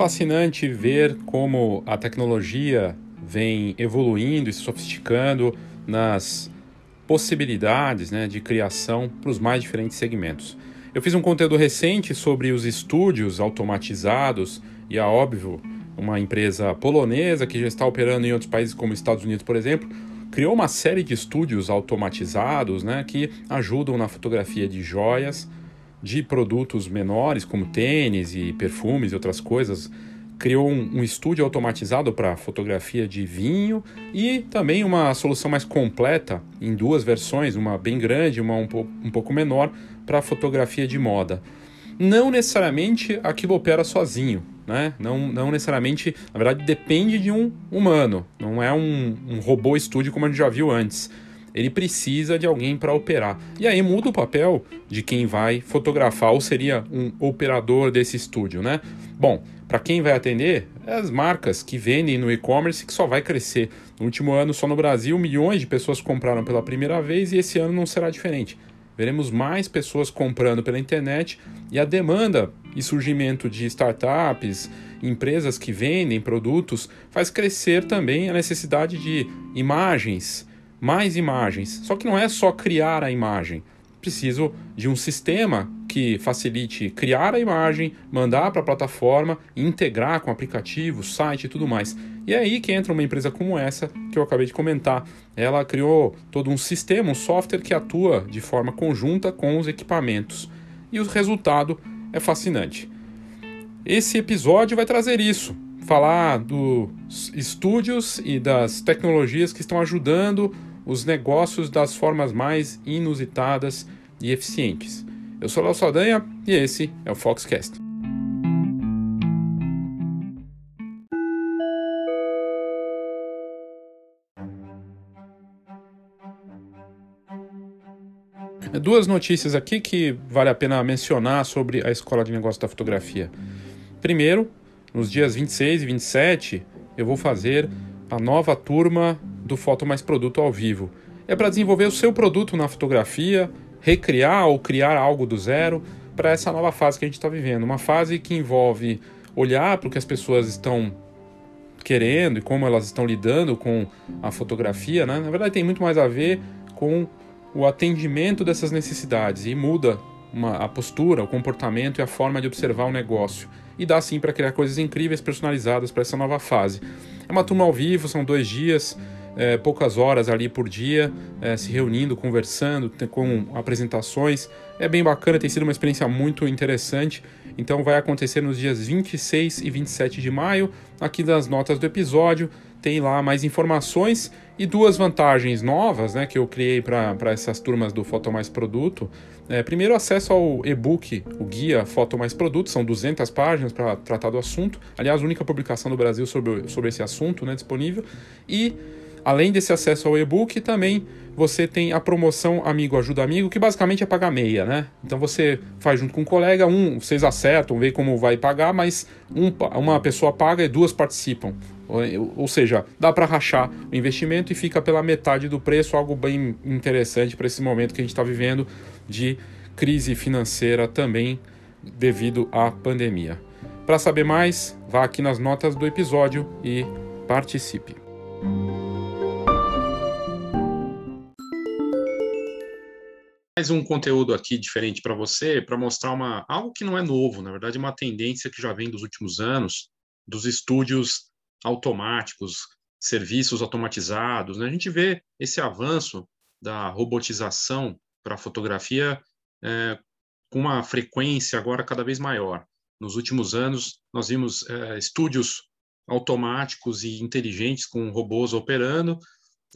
fascinante ver como a tecnologia vem evoluindo e se sofisticando nas possibilidades né, de criação para os mais diferentes segmentos. Eu fiz um conteúdo recente sobre os estúdios automatizados e a óbvio, uma empresa polonesa que já está operando em outros países como Estados Unidos, por exemplo, criou uma série de estúdios automatizados né, que ajudam na fotografia de joias, de produtos menores, como tênis e perfumes e outras coisas. Criou um, um estúdio automatizado para fotografia de vinho e também uma solução mais completa em duas versões, uma bem grande e uma um, po um pouco menor, para fotografia de moda. Não necessariamente aquilo opera sozinho, né? Não, não necessariamente, na verdade, depende de um humano, não é um, um robô estúdio como a gente já viu antes ele precisa de alguém para operar. E aí muda o papel de quem vai fotografar, ou seria um operador desse estúdio, né? Bom, para quem vai atender, é as marcas que vendem no e-commerce que só vai crescer. No último ano, só no Brasil, milhões de pessoas compraram pela primeira vez e esse ano não será diferente. Veremos mais pessoas comprando pela internet e a demanda e surgimento de startups, empresas que vendem produtos, faz crescer também a necessidade de imagens, mais imagens. Só que não é só criar a imagem. Preciso de um sistema que facilite criar a imagem, mandar para a plataforma, integrar com aplicativo, site e tudo mais. E é aí que entra uma empresa como essa que eu acabei de comentar. Ela criou todo um sistema, um software que atua de forma conjunta com os equipamentos. E o resultado é fascinante. Esse episódio vai trazer isso, falar dos estúdios e das tecnologias que estão ajudando os negócios das formas mais inusitadas e eficientes. Eu sou Léo Saldanha e esse é o Foxcast. Duas notícias aqui que vale a pena mencionar sobre a Escola de Negócios da Fotografia. Primeiro, nos dias 26 e 27, eu vou fazer a nova turma do Foto Mais Produto ao vivo. É para desenvolver o seu produto na fotografia, recriar ou criar algo do zero para essa nova fase que a gente está vivendo. Uma fase que envolve olhar para o que as pessoas estão querendo e como elas estão lidando com a fotografia, né? Na verdade, tem muito mais a ver com o atendimento dessas necessidades e muda uma, a postura, o comportamento e a forma de observar o negócio. E dá sim para criar coisas incríveis, personalizadas para essa nova fase. É uma turma ao vivo, são dois dias é, poucas horas ali por dia, é, se reunindo, conversando, com apresentações. É bem bacana, tem sido uma experiência muito interessante. Então vai acontecer nos dias 26 e 27 de maio. Aqui nas notas do episódio tem lá mais informações e duas vantagens novas né, que eu criei para essas turmas do Foto Mais Produto. É, primeiro, acesso ao e-book, o guia Foto Mais Produto, são 200 páginas para tratar do assunto. Aliás, a única publicação do Brasil sobre, sobre esse assunto né, disponível. E Além desse acesso ao e-book, também você tem a promoção Amigo Ajuda Amigo, que basicamente é pagar meia, né? Então você faz junto com um colega, um, vocês acertam, vê como vai pagar, mas um, uma pessoa paga e duas participam. Ou, ou seja, dá para rachar o investimento e fica pela metade do preço, algo bem interessante para esse momento que a gente está vivendo de crise financeira também devido à pandemia. Para saber mais, vá aqui nas notas do episódio e participe. Mais um conteúdo aqui diferente para você, para mostrar uma, algo que não é novo, na verdade, uma tendência que já vem dos últimos anos, dos estúdios automáticos, serviços automatizados. Né? A gente vê esse avanço da robotização para a fotografia é, com uma frequência agora cada vez maior. Nos últimos anos, nós vimos é, estúdios automáticos e inteligentes com robôs operando.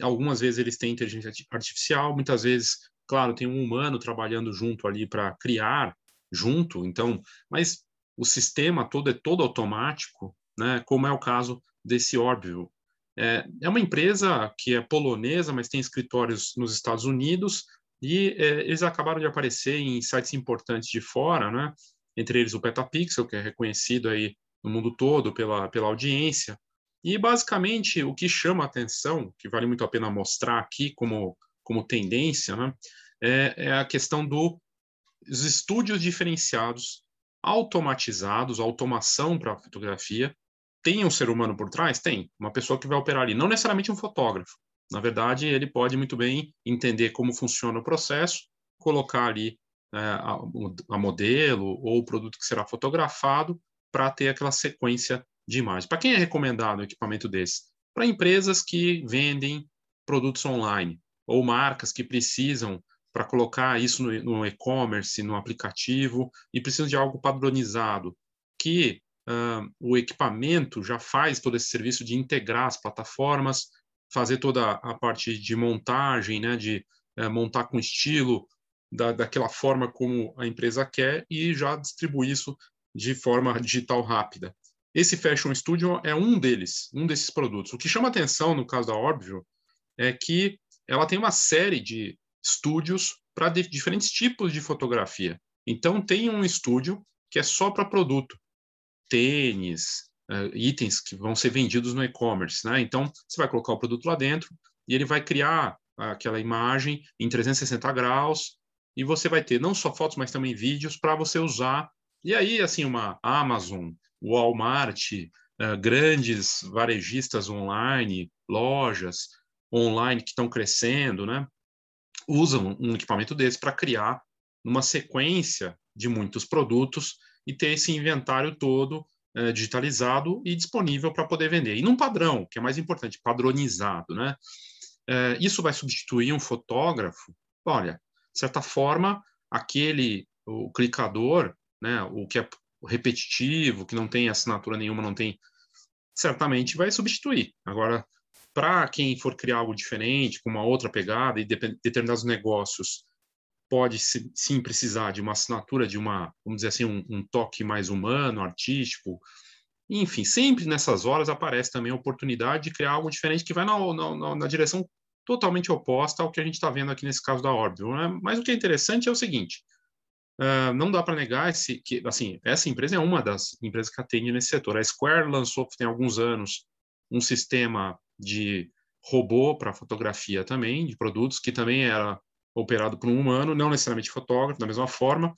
Algumas vezes eles têm inteligência artificial, muitas vezes Claro, tem um humano trabalhando junto ali para criar junto, então, mas o sistema todo é todo automático, né? Como é o caso desse Orbital. É, é uma empresa que é polonesa, mas tem escritórios nos Estados Unidos e é, eles acabaram de aparecer em sites importantes de fora, né? Entre eles o Petapixel, que é reconhecido aí no mundo todo pela, pela audiência. E basicamente o que chama a atenção, que vale muito a pena mostrar aqui como como tendência, né, é, é a questão dos estúdios diferenciados automatizados, automação para fotografia. Tem um ser humano por trás? Tem. Uma pessoa que vai operar ali. Não necessariamente um fotógrafo. Na verdade, ele pode muito bem entender como funciona o processo, colocar ali é, a, a, modelo ou o produto que será fotografado para ter aquela sequência de imagens. Para quem é recomendado um equipamento desse? Para empresas que vendem produtos online ou marcas que precisam para colocar isso no, no e-commerce, no aplicativo, e precisam de algo padronizado, que uh, o equipamento já faz todo esse serviço de integrar as plataformas, fazer toda a parte de montagem, né, de uh, montar com estilo, da, daquela forma como a empresa quer, e já distribuir isso de forma digital rápida. Esse Fashion Studio é um deles, um desses produtos. O que chama atenção no caso da Orbview é que ela tem uma série de estúdios para diferentes tipos de fotografia. Então, tem um estúdio que é só para produto, tênis, uh, itens que vão ser vendidos no e-commerce. Né? Então, você vai colocar o produto lá dentro e ele vai criar aquela imagem em 360 graus e você vai ter não só fotos, mas também vídeos para você usar. E aí, assim, uma Amazon, Walmart, uh, grandes varejistas online, lojas online que estão crescendo, né? usam um equipamento desse para criar uma sequência de muitos produtos e ter esse inventário todo é, digitalizado e disponível para poder vender. E num padrão, que é mais importante, padronizado, né? É, isso vai substituir um fotógrafo? Olha, de certa forma, aquele, o clicador, né, o que é repetitivo, que não tem assinatura nenhuma, não tem, certamente vai substituir. Agora, para quem for criar algo diferente, com uma outra pegada, e determinados negócios pode sim precisar de uma assinatura, de uma, vamos dizer assim, um, um toque mais humano, artístico. Enfim, sempre nessas horas aparece também a oportunidade de criar algo diferente que vai na, na, na direção totalmente oposta ao que a gente está vendo aqui nesse caso da Orbital. Né? Mas o que é interessante é o seguinte: uh, não dá para negar esse, que, assim, essa empresa é uma das empresas que atende nesse setor. A Square lançou tem alguns anos um sistema de robô para fotografia também, de produtos, que também era operado por um humano, não necessariamente fotógrafo, da mesma forma,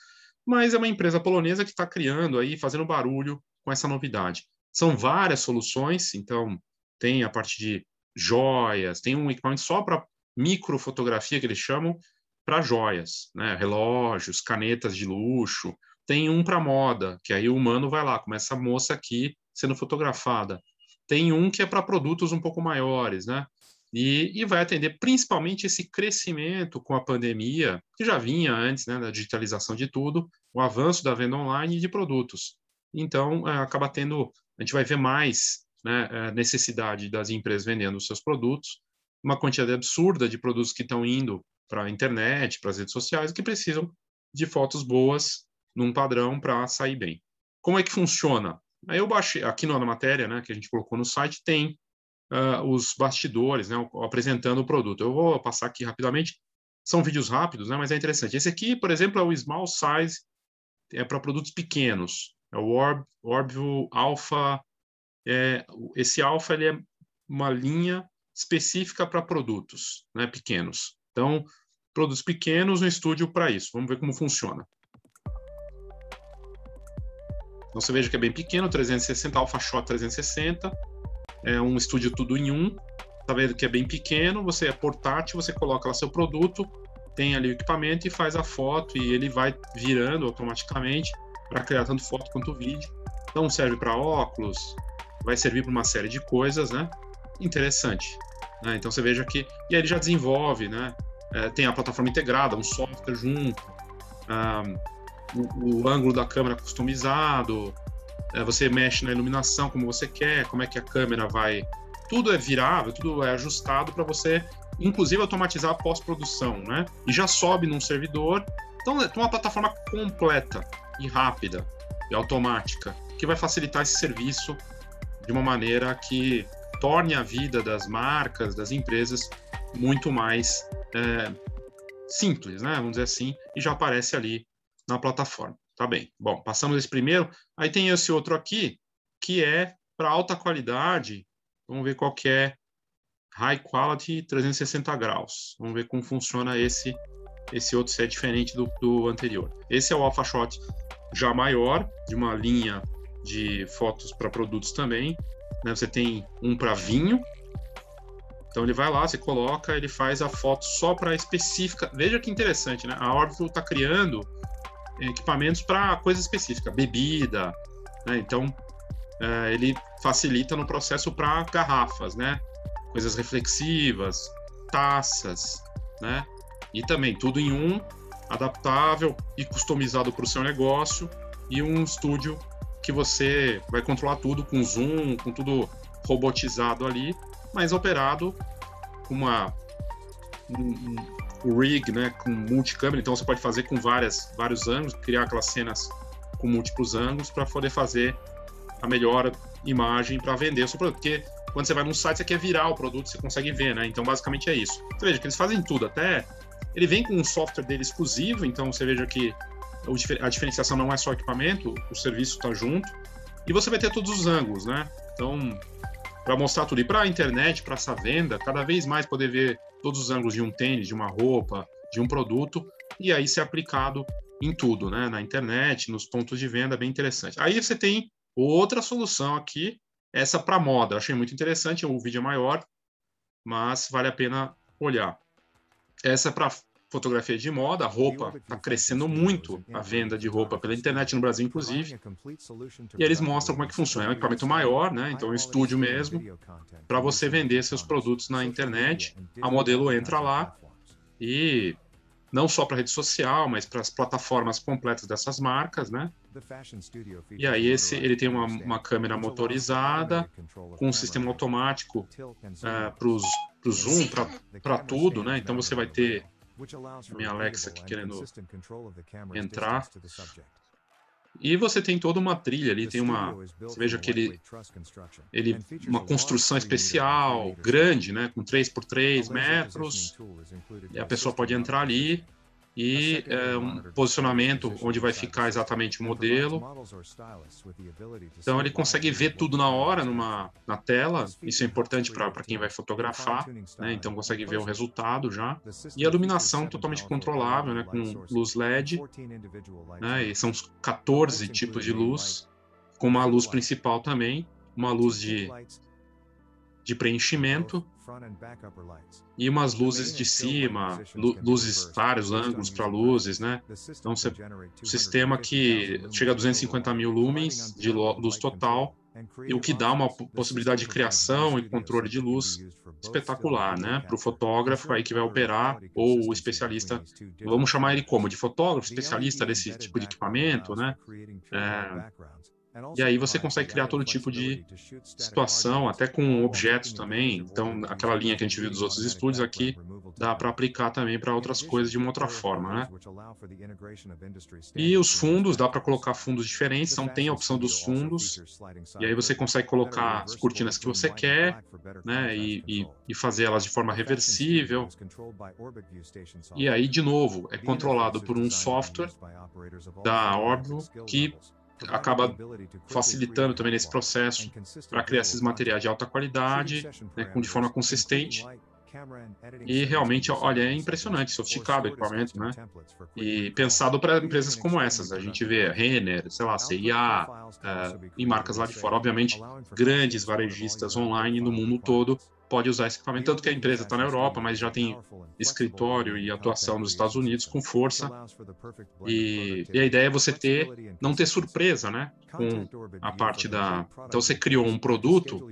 mas é uma empresa polonesa que está criando aí, fazendo barulho com essa novidade. São várias soluções, então tem a parte de joias, tem um equipamento só para microfotografia, que eles chamam, para joias, né? relógios, canetas de luxo, tem um para moda, que aí o humano vai lá, como essa moça aqui sendo fotografada. Tem um que é para produtos um pouco maiores, né? E, e, vai atender principalmente esse crescimento com a pandemia, que já vinha antes né, da digitalização de tudo, o avanço da venda online de produtos. Então, é, acaba tendo, a gente vai ver mais né, é, necessidade das empresas vendendo os seus produtos, uma quantidade absurda de produtos que estão indo para a internet, para as redes sociais, que precisam de fotos boas num padrão para sair bem. Como é que funciona? Aí eu baixei, aqui na matéria, né, que a gente colocou no site, tem uh, os bastidores, né, apresentando o produto. Eu vou passar aqui rapidamente, são vídeos rápidos, né, mas é interessante. Esse aqui, por exemplo, é o Small Size, é para produtos pequenos. É o Orb, Orbview Alpha. É, esse Alpha ele é uma linha específica para produtos né, pequenos. Então, produtos pequenos, um estúdio para isso. Vamos ver como funciona. Então você veja que é bem pequeno, 360, Alpha Shot 360, é um estúdio tudo em um. Tá vendo que é bem pequeno, você é portátil, você coloca lá seu produto, tem ali o equipamento e faz a foto e ele vai virando automaticamente para criar tanto foto quanto vídeo. Então serve para óculos, vai servir para uma série de coisas, né? Interessante. Né? Então você veja que e aí ele já desenvolve, né? É, tem a plataforma integrada, um software junto. Um, o, o ângulo da câmera customizado, é, você mexe na iluminação como você quer, como é que a câmera vai. Tudo é virável, tudo é ajustado para você, inclusive, automatizar a pós-produção, né? E já sobe num servidor. Então, é uma plataforma completa e rápida e automática que vai facilitar esse serviço de uma maneira que torne a vida das marcas, das empresas, muito mais é, simples, né? Vamos dizer assim, e já aparece ali na plataforma. Tá bem. Bom, passamos esse primeiro. Aí tem esse outro aqui, que é para alta qualidade. Vamos ver qual que é. High Quality 360 graus. Vamos ver como funciona esse esse outro se é diferente do, do anterior. Esse é o Alpha Shot já maior, de uma linha de fotos para produtos também. Né? Você tem um para vinho. Então ele vai lá, você coloca, ele faz a foto só para específica. Veja que interessante, né? A Orbital está criando equipamentos para coisa específica, bebida, né? Então é, ele facilita no processo para garrafas, né? Coisas reflexivas, taças, né? E também tudo em um, adaptável e customizado para o seu negócio e um estúdio que você vai controlar tudo com zoom, com tudo robotizado ali, mas operado com uma um, um rig, né, com multicâmera, então você pode fazer com várias vários ângulos, criar aquelas cenas com múltiplos ângulos para poder fazer a melhor imagem para vender o seu produto, porque quando você vai num site você quer virar o produto, você consegue ver, né? Então basicamente é isso. Você veja que eles fazem tudo, até ele vem com um software dele exclusivo, então você veja que a diferenciação não é só equipamento, o serviço está junto. E você vai ter todos os ângulos, né? Então, para mostrar tudo. E para a internet, para essa venda, cada vez mais poder ver todos os ângulos de um tênis, de uma roupa, de um produto, e aí ser aplicado em tudo, né? Na internet, nos pontos de venda, bem interessante. Aí você tem outra solução aqui, essa para moda. Eu achei muito interessante, o vídeo é maior, mas vale a pena olhar. Essa é para fotografia de moda, a roupa está crescendo muito a venda de roupa pela internet no Brasil, inclusive. E eles mostram como é que funciona. É um equipamento maior, né? Então, é um estúdio mesmo, para você vender seus produtos na internet. A modelo entra lá e não só para rede social, mas para as plataformas completas dessas marcas, né? E aí esse, ele tem uma, uma câmera motorizada com um sistema automático uh, para o zoom, para tudo, né? Então você vai ter minha Alexa aqui querendo entrar. E você tem toda uma trilha ali, tem uma, você veja que ele, ele uma construção especial, grande, né, com 3 por 3 metros, e a pessoa pode entrar ali e é, um posicionamento onde vai ficar exatamente o modelo. Então ele consegue ver tudo na hora numa, na tela, isso é importante para quem vai fotografar, né? então consegue ver o resultado já. E a iluminação totalmente controlável, né? com luz LED, né? e são 14 tipos de luz, com uma luz principal também, uma luz de, de preenchimento, e umas luzes de cima, luzes, vários ângulos para luzes, né? Então, você, um sistema que chega a 250 mil lumens de luz total, e o que dá uma possibilidade de criação e controle de luz espetacular, né? Para o fotógrafo aí que vai operar, ou o especialista, vamos chamar ele como? De fotógrafo, especialista desse tipo de equipamento, né? É, e aí você consegue criar todo tipo de situação, até com objetos também. Então, aquela linha que a gente viu dos outros estúdios aqui, dá para aplicar também para outras coisas de uma outra forma, né? E os fundos, dá para colocar fundos diferentes, então tem a opção dos fundos, e aí você consegue colocar as cortinas que você quer, né? E, e, e fazer elas de forma reversível. E aí, de novo, é controlado por um software da Orbital que acaba facilitando também nesse processo para criar esses materiais de alta qualidade, né, de forma consistente. E realmente, olha, é impressionante, sofisticado o equipamento, né? E pensado para empresas como essas. A gente vê Renner, sei lá, CIA, uh, e marcas lá de fora. Obviamente, grandes varejistas online no mundo todo pode usar esse equipamento, tanto que a empresa está na Europa, mas já tem escritório e atuação nos Estados Unidos com força. E, e, a ideia é você ter, não ter surpresa, né, com a parte da. Então você criou um produto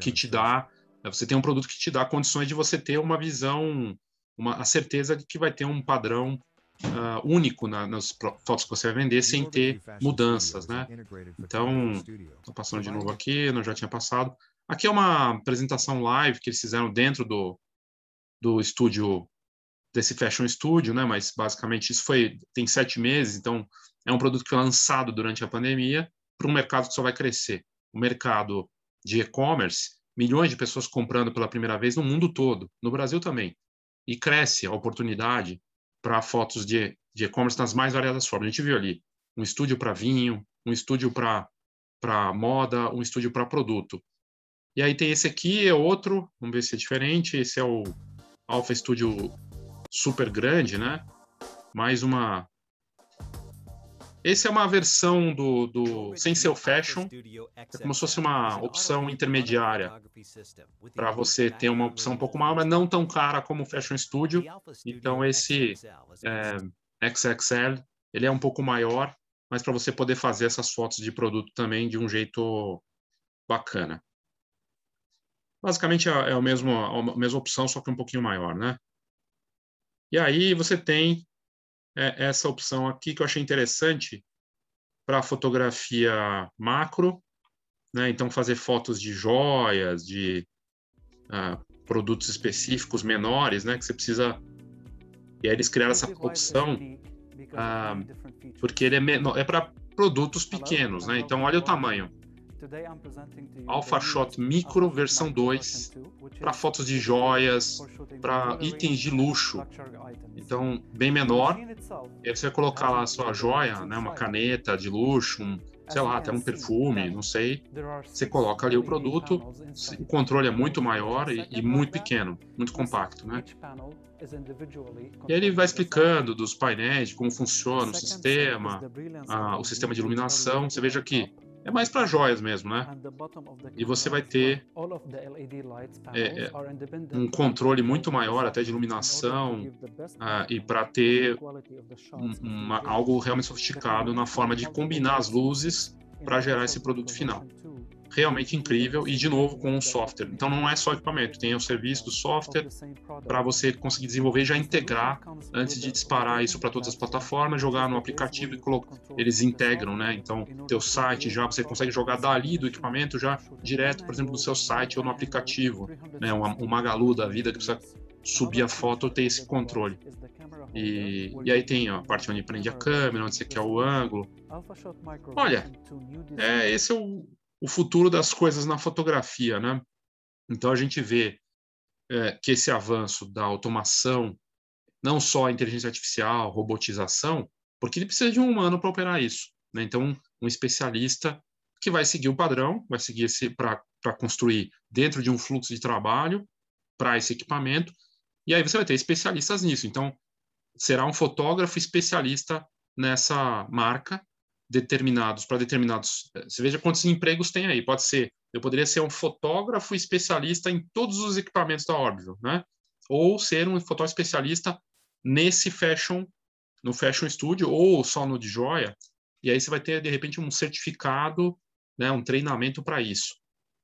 que te dá, você tem um produto que te dá condições de você ter uma visão, uma a certeza de que vai ter um padrão Uh, único na, nas fotos que você vai vender sem ter mudanças, né? Então, estou passando de novo aqui, não já tinha passado. Aqui é uma apresentação live que eles fizeram dentro do, do estúdio, desse Fashion Studio, né? Mas basicamente isso foi tem sete meses, então é um produto que foi lançado durante a pandemia para um mercado que só vai crescer. O mercado de e-commerce, milhões de pessoas comprando pela primeira vez no mundo todo, no Brasil também. E cresce a oportunidade para fotos de e-commerce nas mais variadas formas. A gente viu ali um estúdio para vinho, um estúdio para moda, um estúdio para produto. E aí tem esse aqui, é outro, vamos ver se é diferente. Esse é o Alpha Studio super grande, né? Mais uma esse é uma versão do, do sem ser o Fashion, é como se fosse uma opção intermediária para você ter uma opção um pouco maior, mas não tão cara como o Fashion Studio. Então esse é, XXL, ele é um pouco maior, mas para você poder fazer essas fotos de produto também de um jeito bacana. Basicamente é, é a, mesma, a mesma opção, só que um pouquinho maior, né? E aí você tem é essa opção aqui que eu achei interessante para fotografia macro, né? Então fazer fotos de joias, de uh, produtos específicos menores, né? Que você precisa e aí eles criaram essa opção uh, porque ele é menor, é para produtos pequenos, né? Então olha o tamanho. Alpha Shot Micro versão 2 para fotos de joias, para itens de luxo. Então, bem menor. E aí você vai colocar lá a sua joia, né, uma caneta de luxo, um, sei lá, até um perfume, não sei. Você coloca ali o produto, o controle é muito maior e, e muito pequeno, muito compacto, né? E aí ele vai explicando dos painéis, como funciona o sistema, a, o sistema de iluminação. Você veja que é mais para joias mesmo, né? E você vai ter é, é, um controle muito maior até de iluminação ah, e para ter um, uma, algo realmente sofisticado na forma de combinar as luzes para gerar esse produto final realmente incrível e de novo com um software. Então não é só equipamento, tem o serviço do software para você conseguir desenvolver já integrar antes de disparar isso para todas as plataformas, jogar no aplicativo e colocar. Eles integram, né? Então teu site já você consegue jogar dali do equipamento já direto, por exemplo, no seu site ou no aplicativo, né? O Magalu da vida que precisa subir a foto ter esse controle. E, e aí tem a parte onde prende a câmera, onde você quer o ângulo. Olha, é, esse é o, o futuro das coisas na fotografia, né? Então a gente vê é, que esse avanço da automação, não só inteligência artificial, robotização, porque ele precisa de um humano para operar isso. Né? Então, um especialista que vai seguir o padrão, vai seguir esse para construir dentro de um fluxo de trabalho para esse equipamento, e aí você vai ter especialistas nisso. Então, será um fotógrafo especialista nessa marca determinados, para determinados. Eh, você veja quantos empregos tem aí. Pode ser, eu poderia ser um fotógrafo especialista em todos os equipamentos da Orbital, né? Ou ser um fotógrafo especialista nesse fashion, no fashion studio, ou só no de joia. E aí você vai ter, de repente, um certificado, né, um treinamento para isso.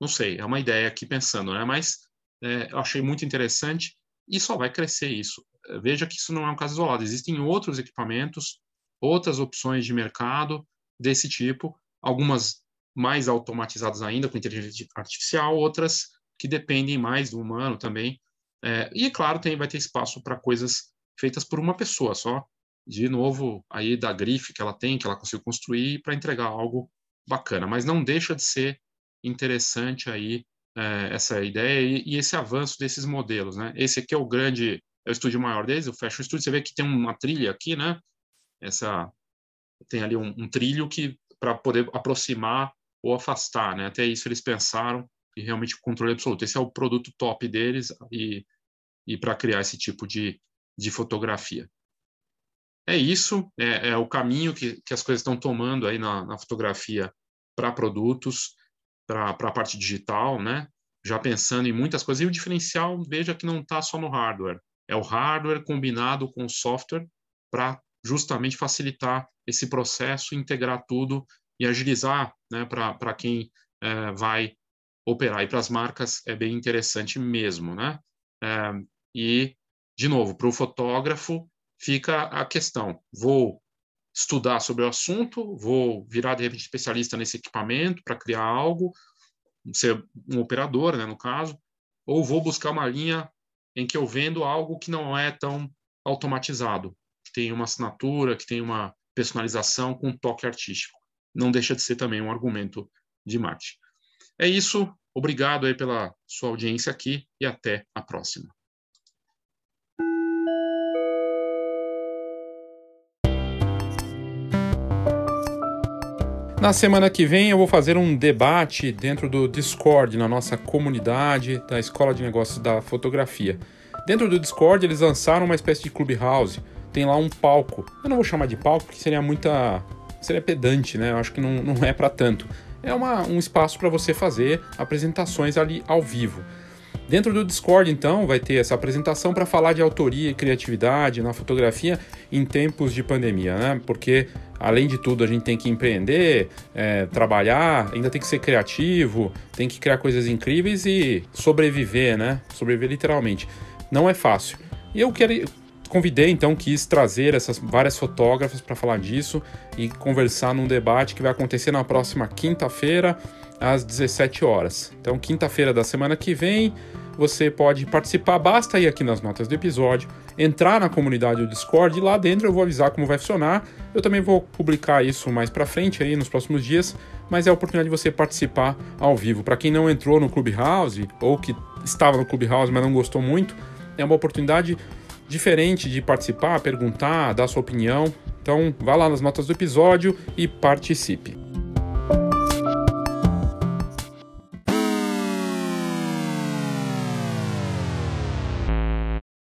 Não sei, é uma ideia aqui pensando, né? Mas é, eu achei muito interessante e só vai crescer isso. Veja que isso não é um caso isolado. Existem outros equipamentos, outras opções de mercado desse tipo, algumas mais automatizadas ainda com inteligência artificial, outras que dependem mais do humano também. É, e claro, tem, vai ter espaço para coisas feitas por uma pessoa só. De novo, aí da grife que ela tem, que ela conseguiu construir para entregar algo bacana. Mas não deixa de ser interessante aí é, essa ideia e, e, esse avanço desses modelos, né? Esse aqui é o grande, é o estúdio maior deles, o Fashion Studio. Você vê que tem uma trilha aqui, né? Essa tem ali um, um trilho que para poder aproximar ou afastar, né? Até isso eles pensaram e realmente controle absoluto. Esse é o produto top deles e, e para criar esse tipo de, de fotografia. É isso, é, é o caminho que, que as coisas estão tomando aí na, na fotografia para produtos, para a parte digital, né? Já pensando em muitas coisas. E o diferencial, veja que não está só no hardware. É o hardware combinado com o software para justamente facilitar esse processo, integrar tudo e agilizar né, para quem é, vai operar. E para as marcas é bem interessante mesmo. Né? É, e, de novo, para o fotógrafo fica a questão: vou estudar sobre o assunto, vou virar de repente especialista nesse equipamento para criar algo, ser um operador, né, no caso, ou vou buscar uma linha em que eu vendo algo que não é tão automatizado que tem uma assinatura, que tem uma personalização com toque artístico. Não deixa de ser também um argumento de marketing. É isso. Obrigado aí pela sua audiência aqui e até a próxima. Na semana que vem eu vou fazer um debate dentro do Discord, na nossa comunidade da Escola de Negócios da Fotografia. Dentro do Discord eles lançaram uma espécie de clubhouse tem lá um palco. Eu não vou chamar de palco porque seria muita seria pedante, né? Eu acho que não, não é para tanto. É uma, um espaço para você fazer apresentações ali ao vivo. Dentro do Discord, então, vai ter essa apresentação para falar de autoria e criatividade na fotografia em tempos de pandemia, né? Porque, além de tudo, a gente tem que empreender, é, trabalhar, ainda tem que ser criativo, tem que criar coisas incríveis e sobreviver, né? Sobreviver literalmente. Não é fácil. E eu quero, convidei, então, quis trazer essas várias fotógrafas para falar disso e conversar num debate que vai acontecer na próxima quinta-feira, às 17 horas. Então, quinta-feira da semana que vem, você pode participar, basta ir aqui nas notas do episódio, entrar na comunidade do Discord e lá dentro eu vou avisar como vai funcionar. Eu também vou publicar isso mais para frente aí nos próximos dias, mas é a oportunidade de você participar ao vivo. Para quem não entrou no Clubhouse ou que estava no Clubhouse, mas não gostou muito, é uma oportunidade diferente de participar, perguntar, dar sua opinião. Então, vá lá nas notas do episódio e participe.